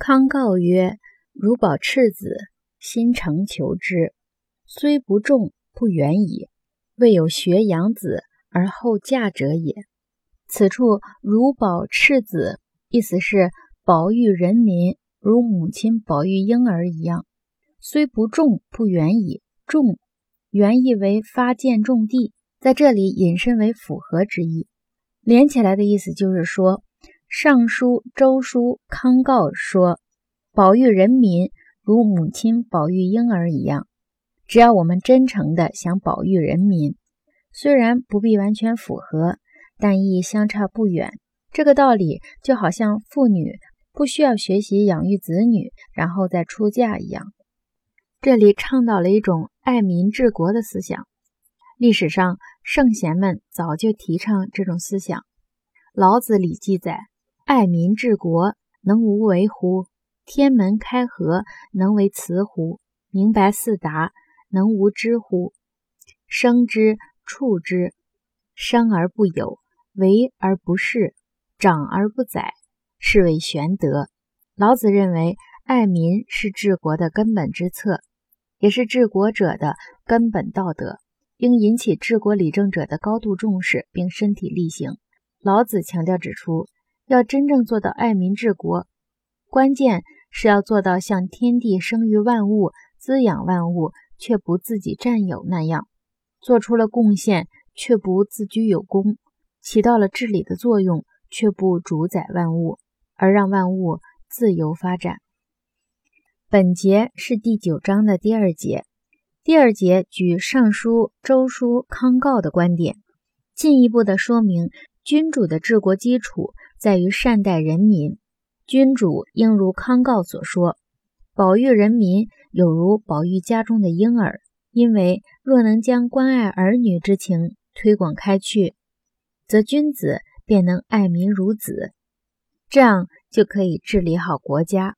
康告曰：“如保赤子，心诚求之，虽不重，不远矣。未有学养子而后嫁者也。”此处“如保赤子”意思是保育人民，如母亲保育婴儿一样。虽不重，不远矣。重原意为发建种地，在这里引申为符合之意。连起来的意思就是说。尚书周书康诰说：“保育人民如母亲保育婴儿一样。只要我们真诚的想保育人民，虽然不必完全符合，但亦相差不远。这个道理就好像妇女不需要学习养育子女，然后再出嫁一样。这里倡导了一种爱民治国的思想。历史上圣贤们早就提倡这种思想。老子里记载。”爱民治国，能无为乎？天门开合，能为雌乎？明白四达，能无知乎？生之，畜之，生而不有，为而不恃，长而不宰，是谓玄德。老子认为，爱民是治国的根本之策，也是治国者的根本道德，应引起治国理政者的高度重视，并身体力行。老子强调指出。要真正做到爱民治国，关键是要做到像天地生育万物、滋养万物，却不自己占有那样，做出了贡献却不自居有功，起到了治理的作用却不主宰万物，而让万物自由发展。本节是第九章的第二节，第二节举《尚书》《周书》《康诰》的观点，进一步的说明君主的治国基础。在于善待人民，君主应如康诰所说，保育人民有如保育家中的婴儿。因为若能将关爱儿女之情推广开去，则君子便能爱民如子，这样就可以治理好国家。